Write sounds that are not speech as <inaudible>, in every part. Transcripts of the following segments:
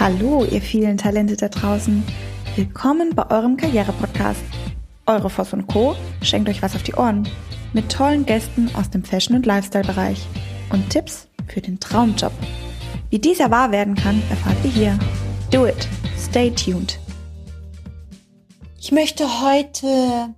Hallo, ihr vielen Talente da draußen. Willkommen bei eurem Karriere-Podcast. Eure Voss und Co. schenkt euch was auf die Ohren. Mit tollen Gästen aus dem Fashion- und Lifestyle-Bereich. Und Tipps für den Traumjob. Wie dieser wahr werden kann, erfahrt ihr hier. Do it. Stay tuned. Ich möchte heute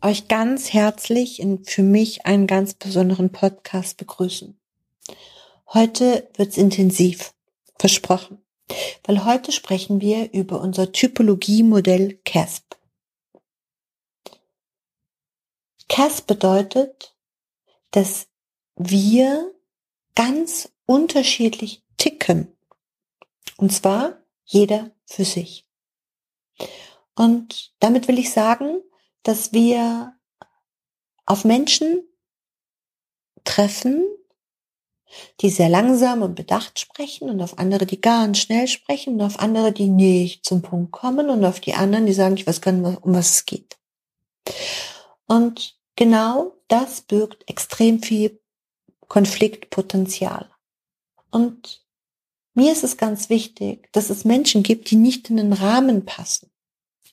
euch ganz herzlich in für mich einen ganz besonderen Podcast begrüßen. Heute wird's intensiv. Versprochen. Weil heute sprechen wir über unser Typologiemodell CASP. CASP bedeutet, dass wir ganz unterschiedlich ticken. Und zwar jeder für sich. Und damit will ich sagen, dass wir auf Menschen treffen, die sehr langsam und bedacht sprechen und auf andere, die ganz schnell sprechen und auf andere, die nicht zum Punkt kommen und auf die anderen, die sagen, ich weiß gar nicht, um was es geht. Und genau das birgt extrem viel Konfliktpotenzial. Und mir ist es ganz wichtig, dass es Menschen gibt, die nicht in den Rahmen passen.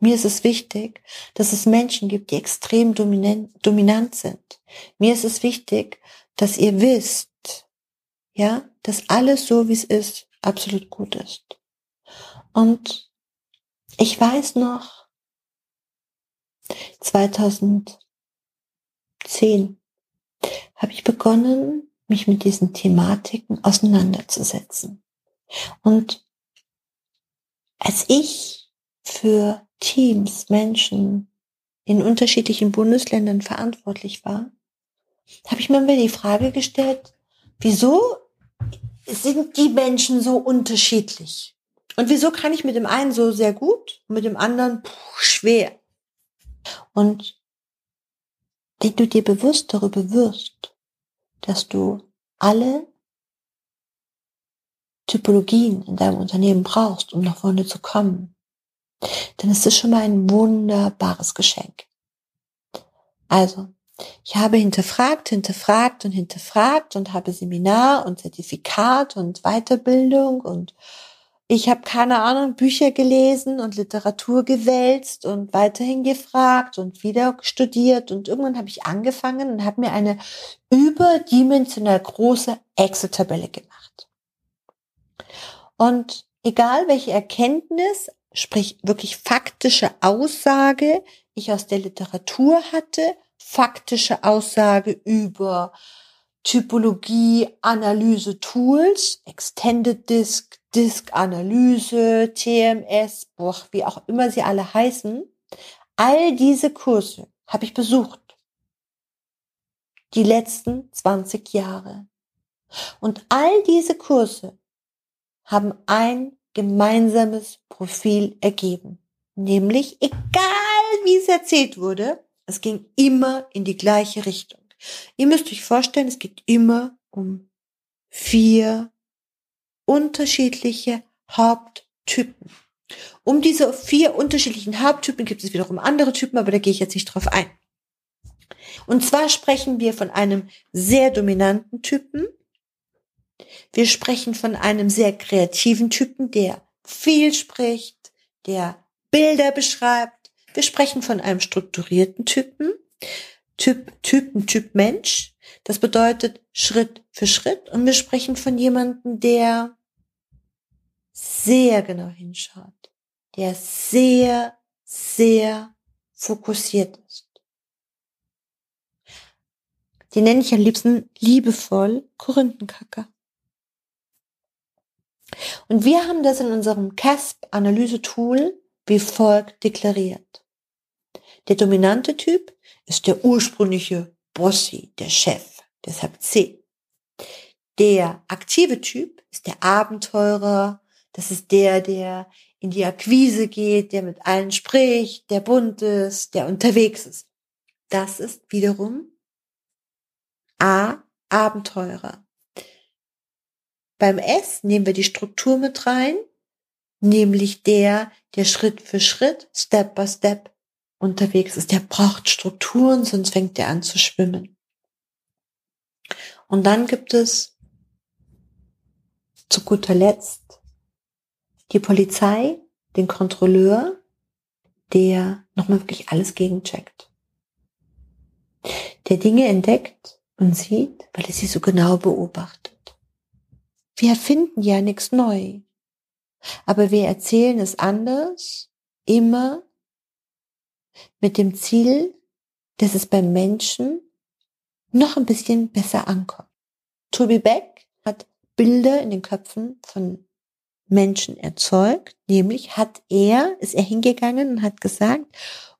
Mir ist es wichtig, dass es Menschen gibt, die extrem dominant, dominant sind. Mir ist es wichtig, dass ihr wisst, ja, dass alles so, wie es ist, absolut gut ist. Und ich weiß noch, 2010 habe ich begonnen, mich mit diesen Thematiken auseinanderzusetzen. Und als ich für Teams, Menschen in unterschiedlichen Bundesländern verantwortlich war, habe ich mir immer die Frage gestellt, wieso sind die Menschen so unterschiedlich? Und wieso kann ich mit dem einen so sehr gut und mit dem anderen puh, schwer? Und wenn du dir bewusst darüber wirst, dass du alle Typologien in deinem Unternehmen brauchst, um nach vorne zu kommen, dann ist das schon mal ein wunderbares Geschenk. Also, ich habe hinterfragt, hinterfragt und hinterfragt und habe Seminar und Zertifikat und Weiterbildung und ich habe keine Ahnung, Bücher gelesen und Literatur gewälzt und weiterhin gefragt und wieder studiert und irgendwann habe ich angefangen und habe mir eine überdimensional große Excel-Tabelle gemacht. Und egal welche Erkenntnis, sprich wirklich faktische Aussage ich aus der Literatur hatte faktische Aussage über Typologie, Analyse Tools, Extended Disk, Disk Analyse, TMS, boah, wie auch immer sie alle heißen. All diese Kurse habe ich besucht. Die letzten 20 Jahre. Und all diese Kurse haben ein gemeinsames Profil ergeben. Nämlich, egal wie es erzählt wurde, es ging immer in die gleiche Richtung. Ihr müsst euch vorstellen, es geht immer um vier unterschiedliche Haupttypen. Um diese vier unterschiedlichen Haupttypen gibt es wiederum andere Typen, aber da gehe ich jetzt nicht drauf ein. Und zwar sprechen wir von einem sehr dominanten Typen. Wir sprechen von einem sehr kreativen Typen, der viel spricht, der Bilder beschreibt, wir sprechen von einem strukturierten Typen, Typ, Typen, Typ Mensch. Das bedeutet Schritt für Schritt. Und wir sprechen von jemandem, der sehr genau hinschaut, der sehr, sehr fokussiert ist. Die nenne ich am liebsten liebevoll Korinthenkacker. Und wir haben das in unserem CASP-Analyse-Tool wie folgt deklariert. Der dominante Typ ist der ursprüngliche Bossi, der Chef, deshalb C. Der aktive Typ ist der Abenteurer, das ist der, der in die Akquise geht, der mit allen spricht, der bunt ist, der unterwegs ist. Das ist wiederum A, Abenteurer. Beim S nehmen wir die Struktur mit rein, nämlich der, der Schritt für Schritt, Step by Step unterwegs ist. Der braucht Strukturen, sonst fängt er an zu schwimmen. Und dann gibt es zu guter Letzt die Polizei, den Kontrolleur, der nochmal wirklich alles gegencheckt. Der Dinge entdeckt und sieht, weil er sie so genau beobachtet. Wir erfinden ja nichts neu. Aber wir erzählen es anders, immer mit dem Ziel, dass es beim Menschen noch ein bisschen besser ankommt. Toby Beck hat Bilder in den Köpfen von Menschen erzeugt, nämlich hat er, ist er hingegangen und hat gesagt,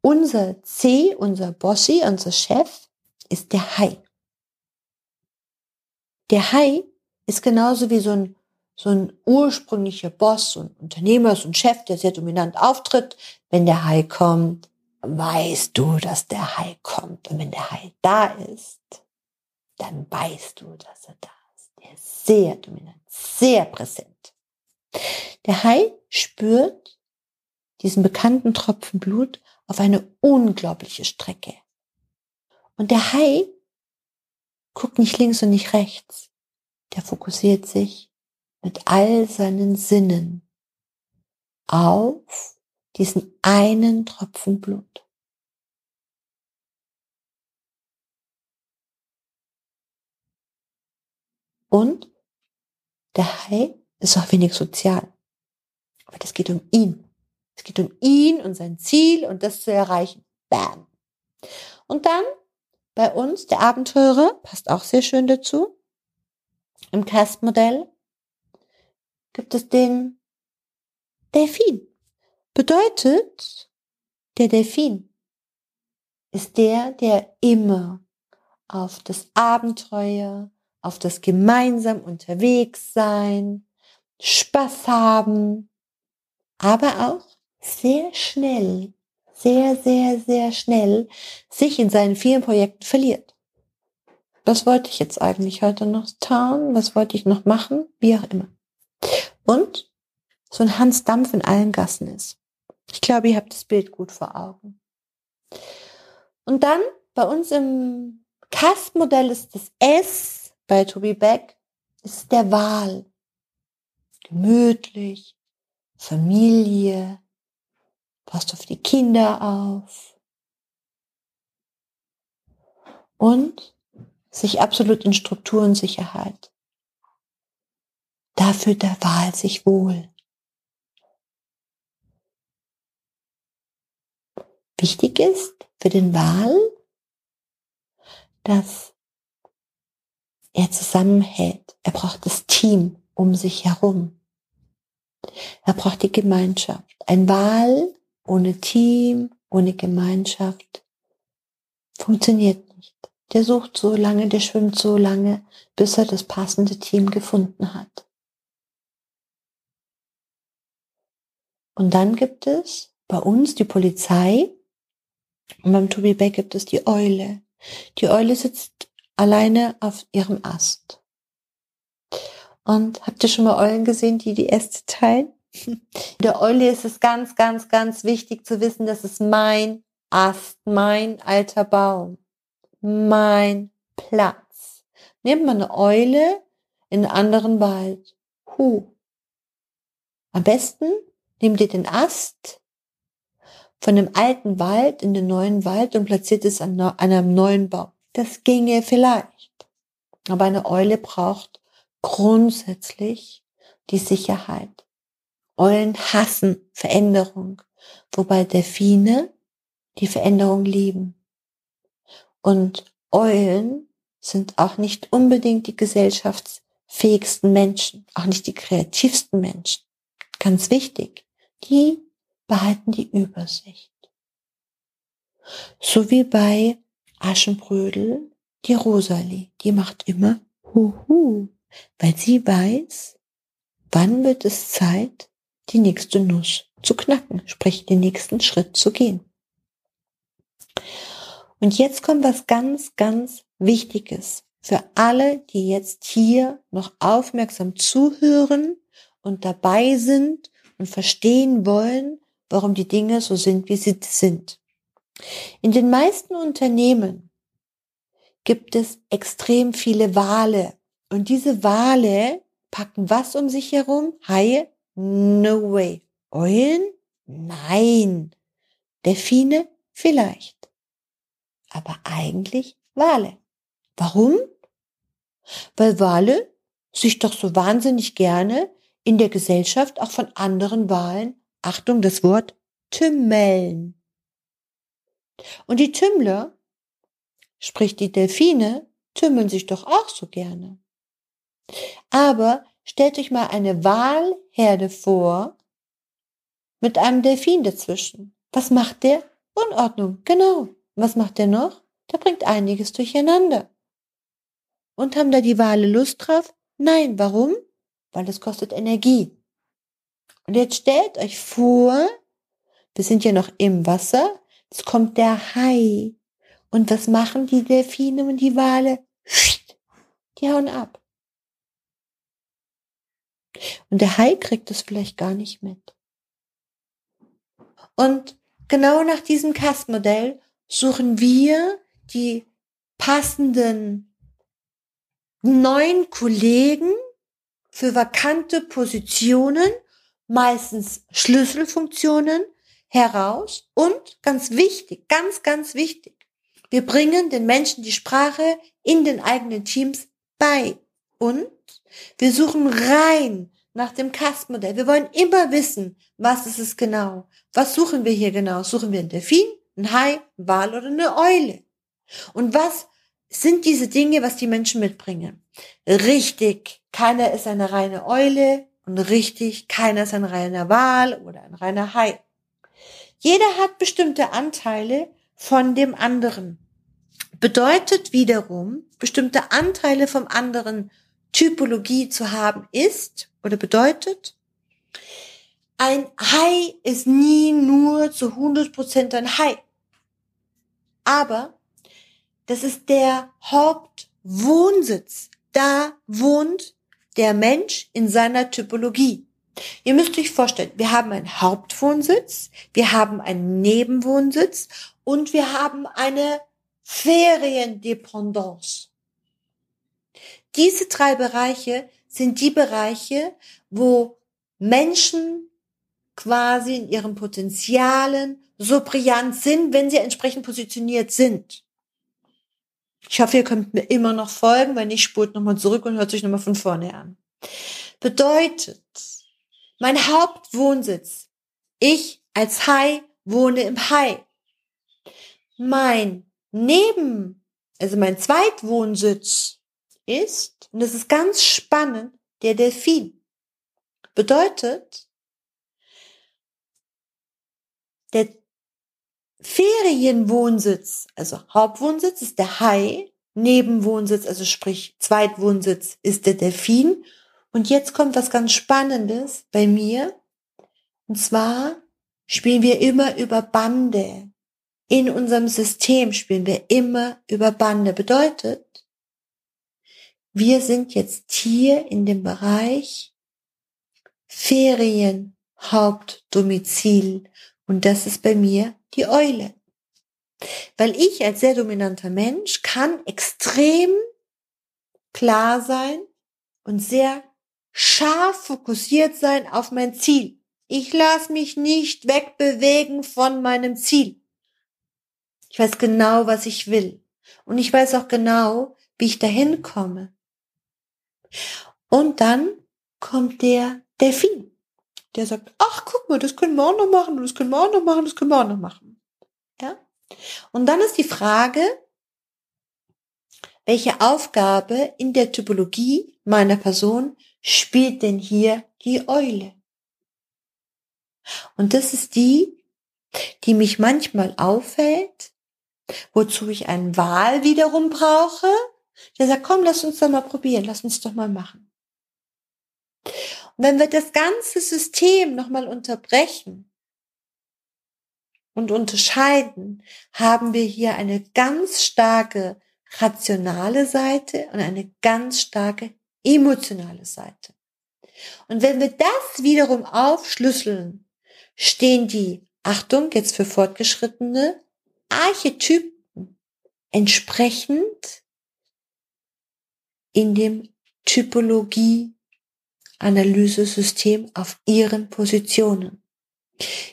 unser C, unser Bossi, unser Chef ist der Hai. Der Hai ist genauso wie so ein, so ein ursprünglicher Boss und Unternehmer, so ein Chef, der sehr dominant auftritt. Wenn der Hai kommt, weißt du, dass der Hai kommt. Und wenn der Hai da ist, dann weißt du, dass er da ist. Der ist sehr dominant, sehr präsent. Der Hai spürt diesen bekannten Tropfen Blut auf eine unglaubliche Strecke. Und der Hai guckt nicht links und nicht rechts. Der fokussiert sich mit all seinen Sinnen auf diesen einen Tropfen Blut. Und der Hai ist auch wenig sozial. Aber das geht um ihn. Es geht um ihn und sein Ziel und das zu erreichen. Bam. Und dann bei uns, der Abenteurer, passt auch sehr schön dazu. Im Cast-Modell gibt es den Delfin. Bedeutet, der Delfin ist der, der immer auf das Abenteuer, auf das gemeinsam unterwegs sein, Spaß haben, aber auch sehr schnell, sehr, sehr, sehr schnell sich in seinen vielen Projekten verliert. Was wollte ich jetzt eigentlich heute noch tun? Was wollte ich noch machen? Wie auch immer. Und so ein Hans Dampf in allen Gassen ist. Ich glaube, ihr habt das Bild gut vor Augen. Und dann bei uns im Kastmodell ist das S bei Toby Beck, ist der Wal. Gemütlich, Familie, passt auf die Kinder auf und sich absolut in Struktur und Sicherheit. Da fühlt der Wal sich wohl. Wichtig ist für den Wal, dass er zusammenhält. Er braucht das Team um sich herum. Er braucht die Gemeinschaft. Ein Wal ohne Team, ohne Gemeinschaft funktioniert nicht. Der sucht so lange, der schwimmt so lange, bis er das passende Team gefunden hat. Und dann gibt es bei uns die Polizei, und beim Tobi Beck gibt es die Eule. Die Eule sitzt alleine auf ihrem Ast. Und habt ihr schon mal Eulen gesehen, die die Äste teilen? <laughs> Der Eule ist es ganz, ganz, ganz wichtig zu wissen, das ist mein Ast, mein alter Baum, mein Platz. Nehmt man eine Eule in einen anderen Wald. Huh. Am besten nehmt ihr den Ast von dem alten Wald in den neuen Wald und platziert es an einem neuen Baum. Das ginge vielleicht. Aber eine Eule braucht grundsätzlich die Sicherheit. Eulen hassen Veränderung, wobei Delfine die Veränderung lieben. Und Eulen sind auch nicht unbedingt die gesellschaftsfähigsten Menschen, auch nicht die kreativsten Menschen. Ganz wichtig, die behalten die Übersicht. So wie bei Aschenbrödel die Rosalie, die macht immer Huhu, weil sie weiß, wann wird es Zeit, die nächste Nuss zu knacken, sprich den nächsten Schritt zu gehen. Und jetzt kommt was ganz, ganz Wichtiges für alle, die jetzt hier noch aufmerksam zuhören und dabei sind und verstehen wollen, warum die Dinge so sind, wie sie sind. In den meisten Unternehmen gibt es extrem viele Wale und diese Wale packen was um sich herum? Haie? No way. Eulen? Nein. Delfine? Vielleicht. Aber eigentlich Wale. Warum? Weil Wale sich doch so wahnsinnig gerne in der Gesellschaft auch von anderen Walen, Achtung das Wort, tümmeln. Und die Tümmler, sprich die Delfine, tümmeln sich doch auch so gerne. Aber stellt euch mal eine Walherde vor mit einem Delfin dazwischen. Was macht der? Unordnung, genau. Was macht der noch? Der bringt einiges durcheinander. Und haben da die Wale Lust drauf? Nein, warum? Weil es kostet Energie. Und jetzt stellt euch vor, wir sind ja noch im Wasser, es kommt der Hai. Und was machen die Delfine und die Wale? Die hauen ab. Und der Hai kriegt es vielleicht gar nicht mit. Und genau nach diesem Kastmodell suchen wir die passenden neuen Kollegen für vakante Positionen, meistens Schlüsselfunktionen, heraus. Und ganz wichtig, ganz, ganz wichtig, wir bringen den Menschen die Sprache in den eigenen Teams bei. Und wir suchen rein nach dem Kastmodell. Wir wollen immer wissen, was ist es genau. Was suchen wir hier genau? Suchen wir einen Delfin, einen Hai, einen Wal oder eine Eule? Und was sind diese Dinge, was die Menschen mitbringen? Richtig, keiner ist eine reine Eule und richtig, keiner ist ein reiner Wal oder ein reiner Hai. Jeder hat bestimmte Anteile von dem anderen. Bedeutet wiederum, bestimmte Anteile vom anderen Typologie zu haben ist oder bedeutet, ein Hai ist nie nur zu 100% ein Hai. Aber das ist der Hauptwohnsitz. Da wohnt der Mensch in seiner Typologie. Ihr müsst euch vorstellen, wir haben einen Hauptwohnsitz, wir haben einen Nebenwohnsitz und wir haben eine Feriendependance. Diese drei Bereiche sind die Bereiche, wo Menschen quasi in ihren Potenzialen so brillant sind, wenn sie entsprechend positioniert sind. Ich hoffe, ihr könnt mir immer noch folgen. Wenn nicht, spurt nochmal zurück und hört sich nochmal von vorne an. Bedeutet, mein Hauptwohnsitz, ich als Hai wohne im Hai. Mein Neben, also mein Zweitwohnsitz ist, und das ist ganz spannend, der Delfin. Bedeutet, der Ferienwohnsitz, also Hauptwohnsitz ist der Hai, Nebenwohnsitz, also sprich Zweitwohnsitz ist der Delfin. Und jetzt kommt was ganz Spannendes bei mir. Und zwar spielen wir immer über Bande. In unserem System spielen wir immer über Bande. Bedeutet, wir sind jetzt hier in dem Bereich Ferien, Hauptdomizil. Und das ist bei mir die Eule. Weil ich als sehr dominanter Mensch kann extrem klar sein und sehr scharf fokussiert sein auf mein Ziel. Ich lasse mich nicht wegbewegen von meinem Ziel. Ich weiß genau, was ich will. Und ich weiß auch genau, wie ich dahin komme. Und dann kommt der Delfin der sagt, ach, guck mal, das können wir auch noch machen, das können wir auch noch machen, das können wir auch noch machen. Ja? Und dann ist die Frage, welche Aufgabe in der Typologie meiner Person spielt denn hier die Eule? Und das ist die, die mich manchmal auffällt, wozu ich einen Wal wiederum brauche. Der sagt, komm, lass uns doch mal probieren, lass uns doch mal machen. Und wenn wir das ganze System nochmal unterbrechen und unterscheiden, haben wir hier eine ganz starke rationale Seite und eine ganz starke emotionale Seite. Und wenn wir das wiederum aufschlüsseln, stehen die, Achtung, jetzt für Fortgeschrittene, Archetypen entsprechend in dem Typologie Analysesystem auf ihren Positionen.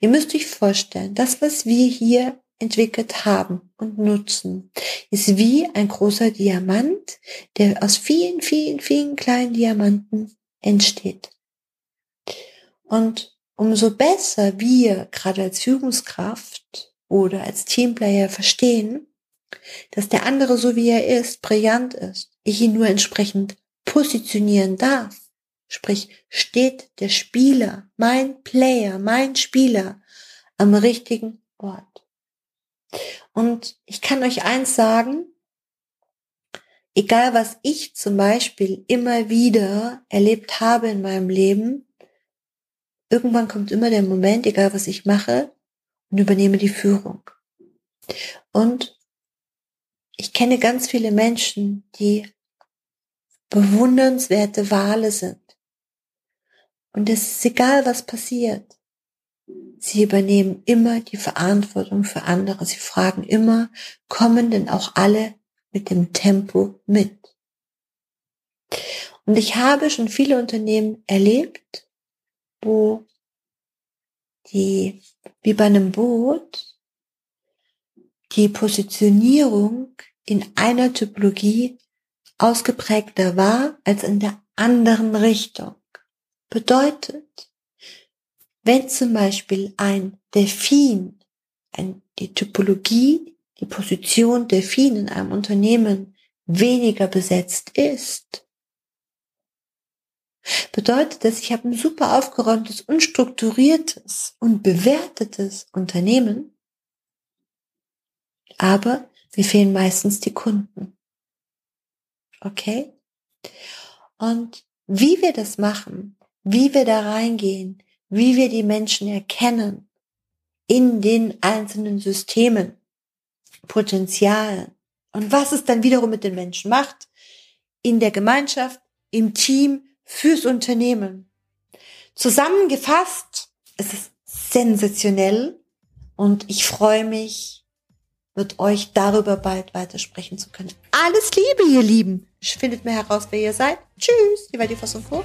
Ihr müsst euch vorstellen, das, was wir hier entwickelt haben und nutzen, ist wie ein großer Diamant, der aus vielen, vielen, vielen kleinen Diamanten entsteht. Und umso besser wir gerade als Führungskraft oder als Teamplayer verstehen, dass der andere so wie er ist, brillant ist, ich ihn nur entsprechend positionieren darf, sprich steht der Spieler, mein Player, mein Spieler am richtigen Ort. Und ich kann euch eins sagen, egal was ich zum Beispiel immer wieder erlebt habe in meinem Leben, irgendwann kommt immer der Moment, egal was ich mache, und übernehme die Führung. Und ich kenne ganz viele Menschen, die bewundernswerte Wale sind. Und es ist egal, was passiert. Sie übernehmen immer die Verantwortung für andere. Sie fragen immer, kommen denn auch alle mit dem Tempo mit? Und ich habe schon viele Unternehmen erlebt, wo die, wie bei einem Boot, die Positionierung in einer Typologie ausgeprägter war als in der anderen Richtung. Bedeutet, wenn zum Beispiel ein Delfin, ein, die Typologie, die Position Delfin in einem Unternehmen weniger besetzt ist, bedeutet das, ich habe ein super aufgeräumtes, unstrukturiertes und bewertetes Unternehmen, aber mir fehlen meistens die Kunden. Okay? Und wie wir das machen, wie wir da reingehen, wie wir die Menschen erkennen in den einzelnen Systemen, Potenzialen und was es dann wiederum mit den Menschen macht, in der Gemeinschaft, im Team, fürs Unternehmen. Zusammengefasst, es ist sensationell und ich freue mich, mit euch darüber bald weitersprechen zu können. Alles Liebe, ihr Lieben. Findet mir heraus, wer ihr seid. Tschüss, die war die Fassung vor.